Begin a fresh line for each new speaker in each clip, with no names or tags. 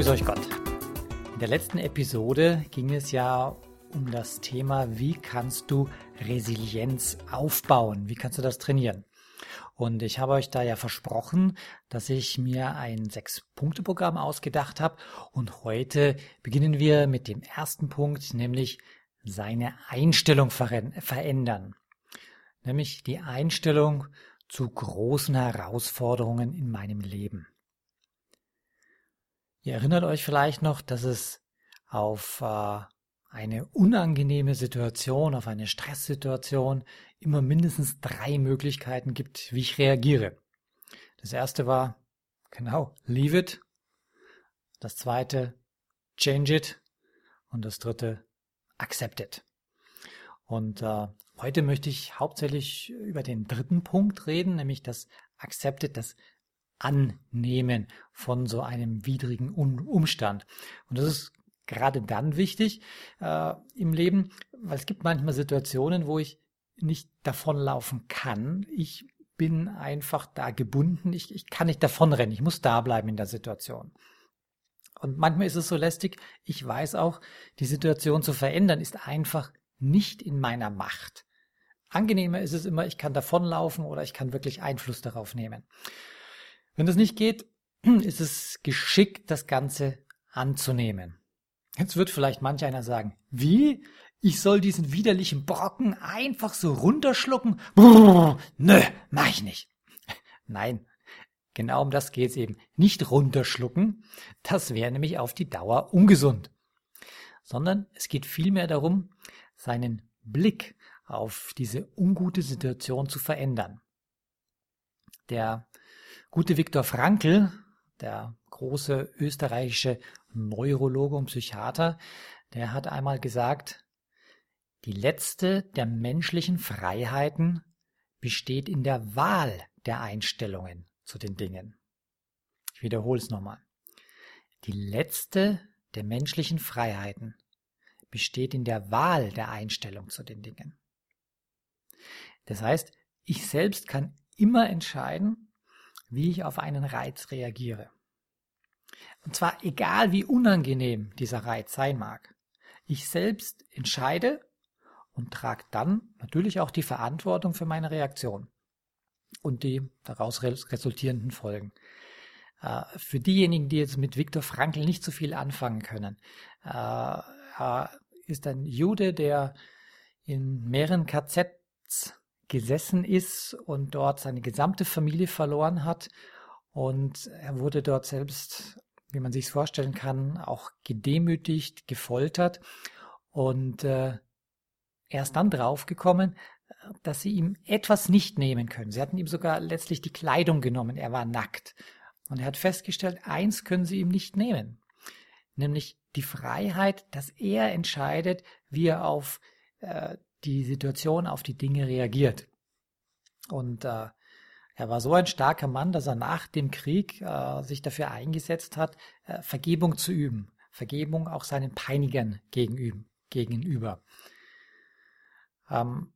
Grüß euch Gott. In der letzten Episode ging es ja um das Thema, wie kannst du Resilienz aufbauen? Wie kannst du das trainieren? Und ich habe euch da ja versprochen, dass ich mir ein Sechs-Punkte-Programm ausgedacht habe. Und heute beginnen wir mit dem ersten Punkt, nämlich seine Einstellung verändern. Nämlich die Einstellung zu großen Herausforderungen in meinem Leben. Ihr erinnert euch vielleicht noch, dass es auf äh, eine unangenehme Situation, auf eine Stresssituation immer mindestens drei Möglichkeiten gibt, wie ich reagiere. Das erste war, genau, leave it. Das zweite, change it. Und das dritte, accept it. Und äh, heute möchte ich hauptsächlich über den dritten Punkt reden, nämlich das accept it, das Annehmen von so einem widrigen Umstand. Und das ist gerade dann wichtig äh, im Leben, weil es gibt manchmal Situationen, wo ich nicht davonlaufen kann. Ich bin einfach da gebunden. Ich, ich kann nicht davonrennen. Ich muss da bleiben in der Situation. Und manchmal ist es so lästig. Ich weiß auch, die Situation zu verändern ist einfach nicht in meiner Macht. Angenehmer ist es immer, ich kann davonlaufen oder ich kann wirklich Einfluss darauf nehmen. Wenn das nicht geht, ist es geschickt, das Ganze anzunehmen. Jetzt wird vielleicht manch einer sagen, wie? Ich soll diesen widerlichen Brocken einfach so runterschlucken? Brrr, nö, mach ich nicht. Nein, genau um das geht's eben. Nicht runterschlucken, das wäre nämlich auf die Dauer ungesund. Sondern es geht vielmehr darum, seinen Blick auf diese ungute Situation zu verändern. Der gute Viktor Frankl, der große österreichische Neurologe und Psychiater, der hat einmal gesagt, die letzte der menschlichen Freiheiten besteht in der Wahl der Einstellungen zu den Dingen. Ich wiederhole es nochmal. Die letzte der menschlichen Freiheiten besteht in der Wahl der Einstellung zu den Dingen. Das heißt, ich selbst kann immer entscheiden, wie ich auf einen Reiz reagiere. Und zwar egal wie unangenehm dieser Reiz sein mag. Ich selbst entscheide und trage dann natürlich auch die Verantwortung für meine Reaktion und die daraus resultierenden Folgen. Äh, für diejenigen, die jetzt mit Viktor Frankl nicht so viel anfangen können, äh, ist ein Jude, der in mehreren KZs gesessen ist und dort seine gesamte Familie verloren hat. Und er wurde dort selbst, wie man sich vorstellen kann, auch gedemütigt, gefoltert. Und äh, er ist dann draufgekommen, dass sie ihm etwas nicht nehmen können. Sie hatten ihm sogar letztlich die Kleidung genommen. Er war nackt. Und er hat festgestellt, eins können sie ihm nicht nehmen. Nämlich die Freiheit, dass er entscheidet, wie er auf äh, die Situation auf die Dinge reagiert. Und äh, er war so ein starker Mann, dass er nach dem Krieg äh, sich dafür eingesetzt hat, äh, Vergebung zu üben. Vergebung auch seinen Peinigern gegenüber. Ähm,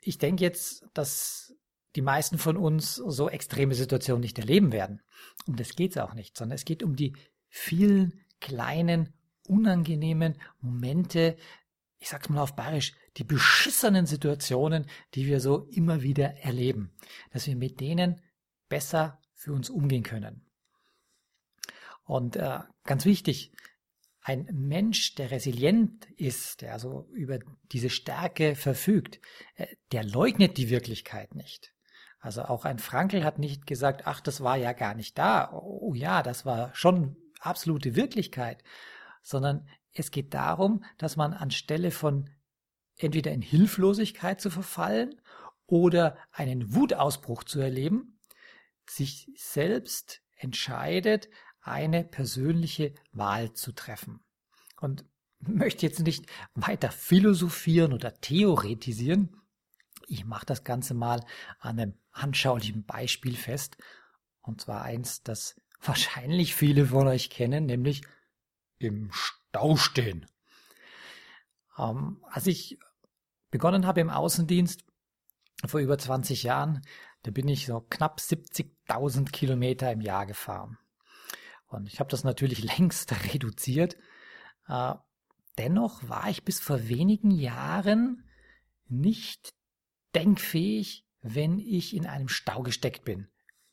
ich denke jetzt, dass die meisten von uns so extreme Situationen nicht erleben werden. Um das geht es auch nicht, sondern es geht um die vielen kleinen unangenehmen Momente, ich sag's mal auf Bayerisch, die beschissenen Situationen, die wir so immer wieder erleben, dass wir mit denen besser für uns umgehen können. Und äh, ganz wichtig, ein Mensch, der resilient ist, der also über diese Stärke verfügt, äh, der leugnet die Wirklichkeit nicht. Also auch ein Frankel hat nicht gesagt, ach, das war ja gar nicht da. Oh ja, das war schon absolute Wirklichkeit sondern es geht darum, dass man anstelle von entweder in Hilflosigkeit zu verfallen oder einen Wutausbruch zu erleben, sich selbst entscheidet, eine persönliche Wahl zu treffen. Und möchte jetzt nicht weiter philosophieren oder theoretisieren. Ich mache das Ganze mal an einem anschaulichen Beispiel fest. Und zwar eins, das wahrscheinlich viele von euch kennen, nämlich im Stau stehen. Ähm, als ich begonnen habe im Außendienst vor über 20 Jahren, da bin ich so knapp 70.000 Kilometer im Jahr gefahren. Und ich habe das natürlich längst reduziert. Äh, dennoch war ich bis vor wenigen Jahren nicht denkfähig, wenn ich in einem Stau gesteckt bin.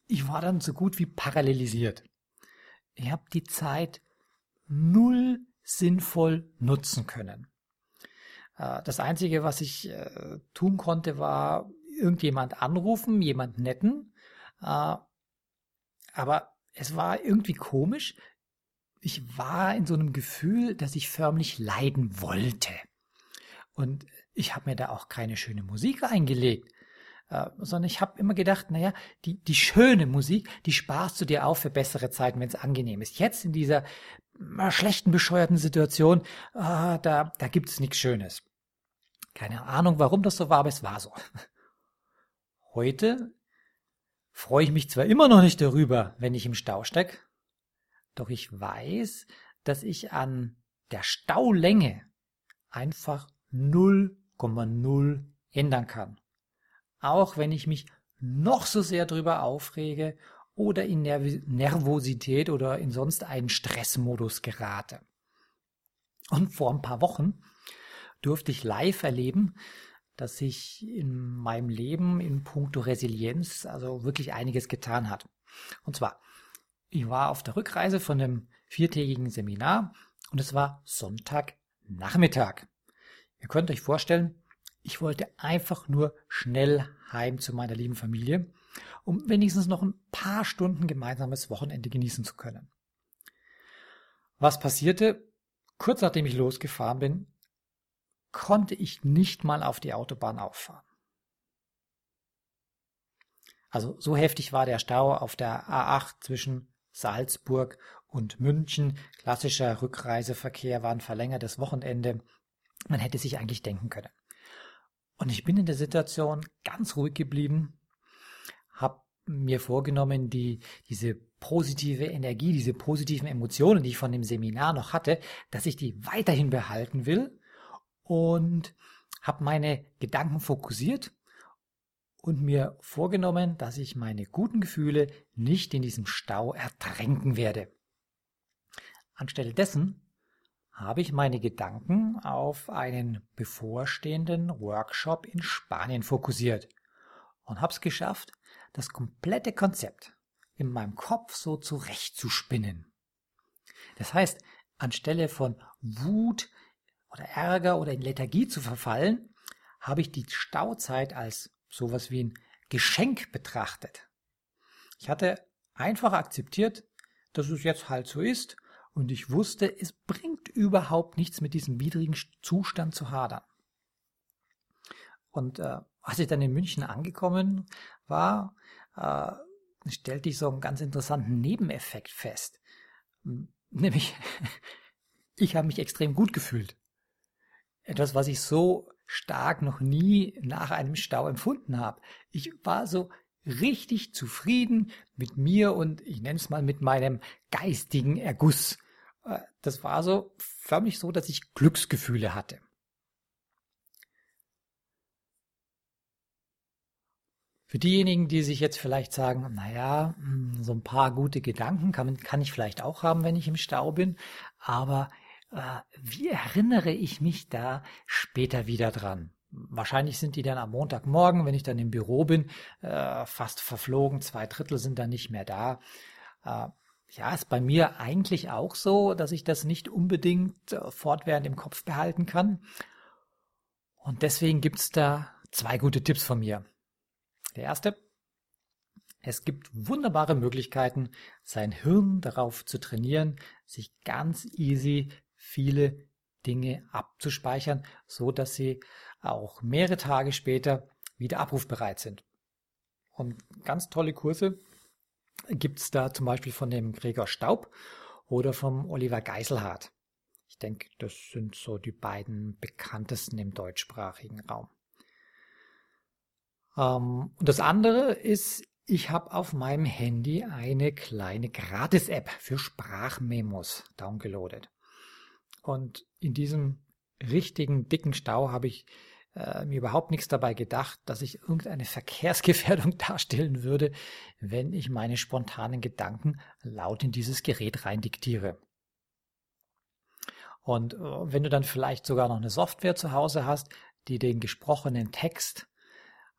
Ich war dann so gut wie parallelisiert. Ich habe die Zeit null sinnvoll nutzen können. Äh, das Einzige, was ich äh, tun konnte, war irgendjemand anrufen, jemand netten. Äh, aber es war irgendwie komisch. Ich war in so einem Gefühl, dass ich förmlich leiden wollte. Und ich habe mir da auch keine schöne Musik eingelegt, sondern ich habe immer gedacht, naja, die, die schöne Musik, die sparst du dir auf für bessere Zeiten, wenn es angenehm ist. Jetzt in dieser schlechten, bescheuerten Situation, äh, da, da gibt es nichts Schönes. Keine Ahnung, warum das so war, aber es war so. Heute freue ich mich zwar immer noch nicht darüber, wenn ich im Stau stecke, doch ich weiß, dass ich an der Staulänge einfach 0,0 ändern kann. Auch wenn ich mich noch so sehr darüber aufrege oder in Nervosität oder in sonst einen Stressmodus gerate. Und vor ein paar Wochen durfte ich live erleben, dass sich in meinem Leben in puncto Resilienz also wirklich einiges getan hat. Und zwar, ich war auf der Rückreise von einem viertägigen Seminar und es war Sonntagnachmittag. Ihr könnt euch vorstellen, ich wollte einfach nur schnell heim zu meiner lieben Familie, um wenigstens noch ein paar Stunden gemeinsames Wochenende genießen zu können. Was passierte? Kurz nachdem ich losgefahren bin, konnte ich nicht mal auf die Autobahn auffahren. Also so heftig war der Stau auf der A8 zwischen Salzburg und München. Klassischer Rückreiseverkehr war ein verlängertes Wochenende. Man hätte sich eigentlich denken können. Und ich bin in der Situation ganz ruhig geblieben, habe mir vorgenommen, die, diese positive Energie, diese positiven Emotionen, die ich von dem Seminar noch hatte, dass ich die weiterhin behalten will und habe meine Gedanken fokussiert und mir vorgenommen, dass ich meine guten Gefühle nicht in diesem Stau ertränken werde. Anstelle dessen habe ich meine Gedanken auf einen bevorstehenden Workshop in Spanien fokussiert und habe es geschafft, das komplette Konzept in meinem Kopf so zurechtzuspinnen. Das heißt, anstelle von Wut, oder Ärger oder in Lethargie zu verfallen, habe ich die Stauzeit als sowas wie ein Geschenk betrachtet. Ich hatte einfach akzeptiert, dass es jetzt halt so ist und ich wusste, es bringt überhaupt nichts mit diesem widrigen Zustand zu hadern. Und äh, als ich dann in München angekommen war, äh, stellte ich so einen ganz interessanten Nebeneffekt fest. Nämlich, ich habe mich extrem gut gefühlt etwas, was ich so stark noch nie nach einem Stau empfunden habe. Ich war so richtig zufrieden mit mir und ich nenne es mal mit meinem geistigen Erguss. Äh, das war so förmlich so, dass ich Glücksgefühle hatte. Für diejenigen, die sich jetzt vielleicht sagen, naja, hm, so ein paar gute Gedanken kann, kann ich vielleicht auch haben, wenn ich im Stau bin, aber äh, wie erinnere ich mich da später wieder dran? Wahrscheinlich sind die dann am Montagmorgen, wenn ich dann im Büro bin, äh, fast verflogen. Zwei Drittel sind dann nicht mehr da. Äh, ja, ist bei mir eigentlich auch so, dass ich das nicht unbedingt fortwährend im Kopf behalten kann. Und deswegen gibt's da zwei gute Tipps von mir. Der erste, es gibt wunderbare Möglichkeiten, sein Hirn darauf zu trainieren, sich ganz easy viele Dinge abzuspeichern, so dass sie auch mehrere Tage später wieder abrufbereit sind. Und ganz tolle Kurse gibt es da zum Beispiel von dem Gregor Staub oder vom Oliver Geiselhardt. Ich denke, das sind so die beiden bekanntesten im deutschsprachigen Raum. Ähm, und das andere ist, ich habe auf meinem Handy eine kleine Gratis-App für Sprachmemos downgeloadet. Und in diesem richtigen dicken Stau habe ich äh, mir überhaupt nichts dabei gedacht, dass ich irgendeine Verkehrsgefährdung darstellen würde, wenn ich meine spontanen Gedanken laut in dieses Gerät rein diktiere. Und äh, wenn du dann vielleicht sogar noch eine Software zu Hause hast, die den gesprochenen Text,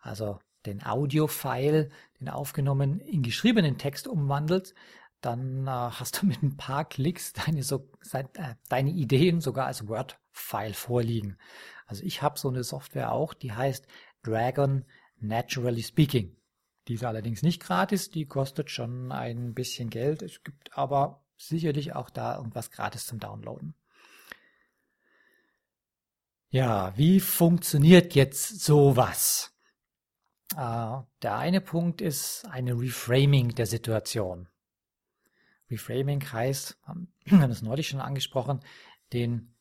also den Audio-File, den aufgenommen in geschriebenen Text umwandelt, dann äh, hast du mit ein paar Klicks deine, so, äh, deine Ideen sogar als Word-File vorliegen. Also ich habe so eine Software auch, die heißt Dragon Naturally Speaking. Die ist allerdings nicht gratis, die kostet schon ein bisschen Geld. Es gibt aber sicherlich auch da irgendwas gratis zum Downloaden. Ja, wie funktioniert jetzt sowas? Äh, der eine Punkt ist eine Reframing der Situation. Reframing heißt, wir haben es neulich schon angesprochen, den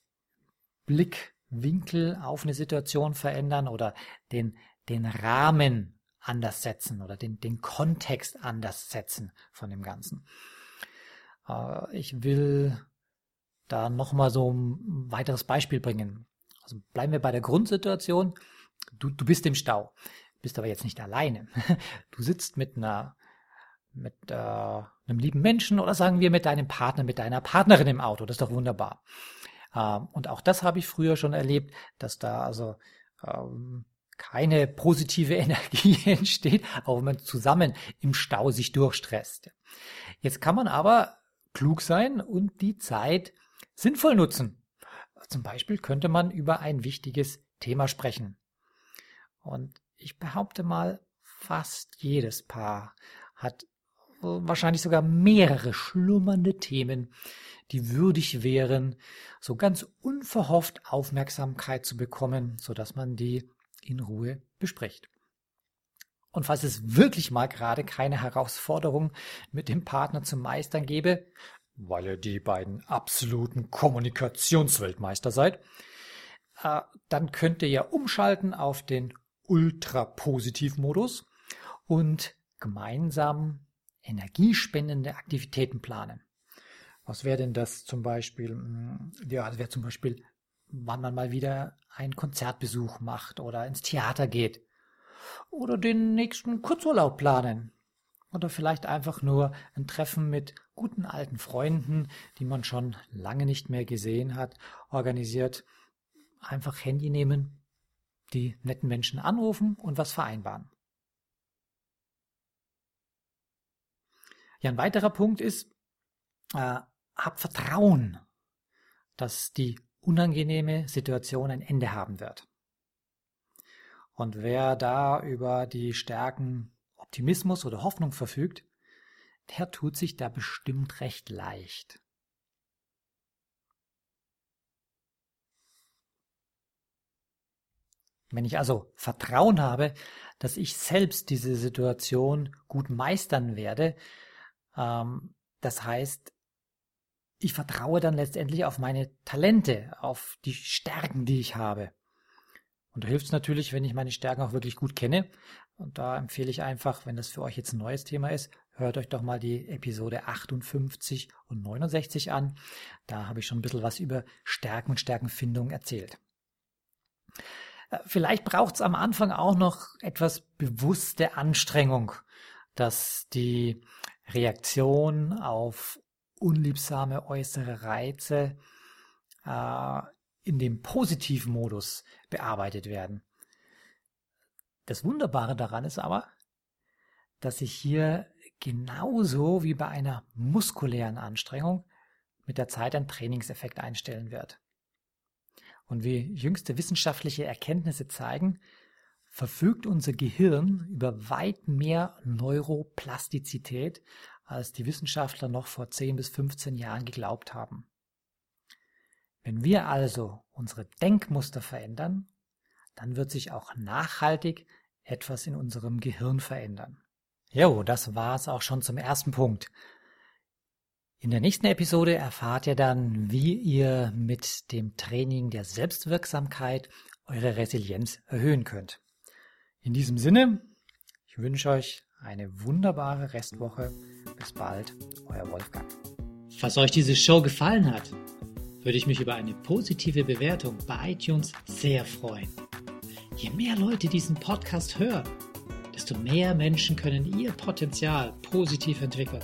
Blickwinkel auf eine Situation verändern oder den, den Rahmen anders setzen oder den, den Kontext anders setzen von dem Ganzen. Äh, ich will da nochmal so ein weiteres Beispiel bringen. Also bleiben wir bei der Grundsituation. Du, du bist im Stau, bist aber jetzt nicht alleine. Du sitzt mit einer mit äh, einem lieben Menschen oder sagen wir mit deinem Partner, mit deiner Partnerin im Auto. Das ist doch wunderbar. Ähm, und auch das habe ich früher schon erlebt, dass da also ähm, keine positive Energie entsteht, auch wenn man zusammen im Stau sich durchstresst. Jetzt kann man aber klug sein und die Zeit sinnvoll nutzen. Zum Beispiel könnte man über ein wichtiges Thema sprechen. Und ich behaupte mal, fast jedes Paar hat wahrscheinlich sogar mehrere schlummernde Themen, die würdig wären, so ganz unverhofft Aufmerksamkeit zu bekommen, so dass man die in Ruhe bespricht. Und falls es wirklich mal gerade keine Herausforderung mit dem Partner zu meistern gäbe, weil ihr die beiden absoluten Kommunikationsweltmeister seid, äh, dann könnt ihr ja umschalten auf den Ultra-Positiv-Modus und gemeinsam energiespendende Aktivitäten planen. Was wäre denn das zum Beispiel? Hm, ja, das wäre zum Beispiel, wann man mal wieder einen Konzertbesuch macht oder ins Theater geht. Oder den nächsten Kurzurlaub planen. Oder vielleicht einfach nur ein Treffen mit guten alten Freunden, die man schon lange nicht mehr gesehen hat, organisiert. Einfach Handy nehmen, die netten Menschen anrufen und was vereinbaren. Ja, ein weiterer Punkt ist, äh, hab Vertrauen, dass die unangenehme Situation ein Ende haben wird. Und wer da über die Stärken Optimismus oder Hoffnung verfügt, der tut sich da bestimmt recht leicht. Wenn ich also Vertrauen habe, dass ich selbst diese Situation gut meistern werde, ähm, das heißt, ich vertraue dann letztendlich auf meine Talente, auf die Stärken, die ich habe. Und da hilft es natürlich, wenn ich meine Stärken auch wirklich gut kenne. Und da empfehle ich einfach, wenn das für euch jetzt ein neues Thema ist, hört euch doch mal die Episode 58 und 69 an. Da habe ich schon ein bisschen was über Stärken und Stärkenfindung erzählt. Äh, vielleicht braucht es am Anfang auch noch etwas bewusste Anstrengung, dass die Reaktion auf unliebsame äußere Reize äh, in dem positiven Modus bearbeitet werden. Das Wunderbare daran ist aber, dass sich hier genauso wie bei einer muskulären Anstrengung mit der Zeit ein Trainingseffekt einstellen wird. Und wie jüngste wissenschaftliche Erkenntnisse zeigen, verfügt unser Gehirn über weit mehr Neuroplastizität, als die Wissenschaftler noch vor 10 bis 15 Jahren geglaubt haben. Wenn wir also unsere Denkmuster verändern, dann wird sich auch nachhaltig etwas in unserem Gehirn verändern. Jo, das war's auch schon zum ersten Punkt. In der nächsten Episode erfahrt ihr dann, wie ihr mit dem Training der Selbstwirksamkeit eure Resilienz erhöhen könnt. In diesem Sinne, ich wünsche euch eine wunderbare Restwoche. Bis bald, euer Wolfgang.
Falls euch diese Show gefallen hat, würde ich mich über eine positive Bewertung bei iTunes sehr freuen. Je mehr Leute diesen Podcast hören, desto mehr Menschen können ihr Potenzial positiv entwickeln.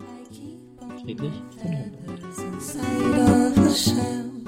friedlich von shell.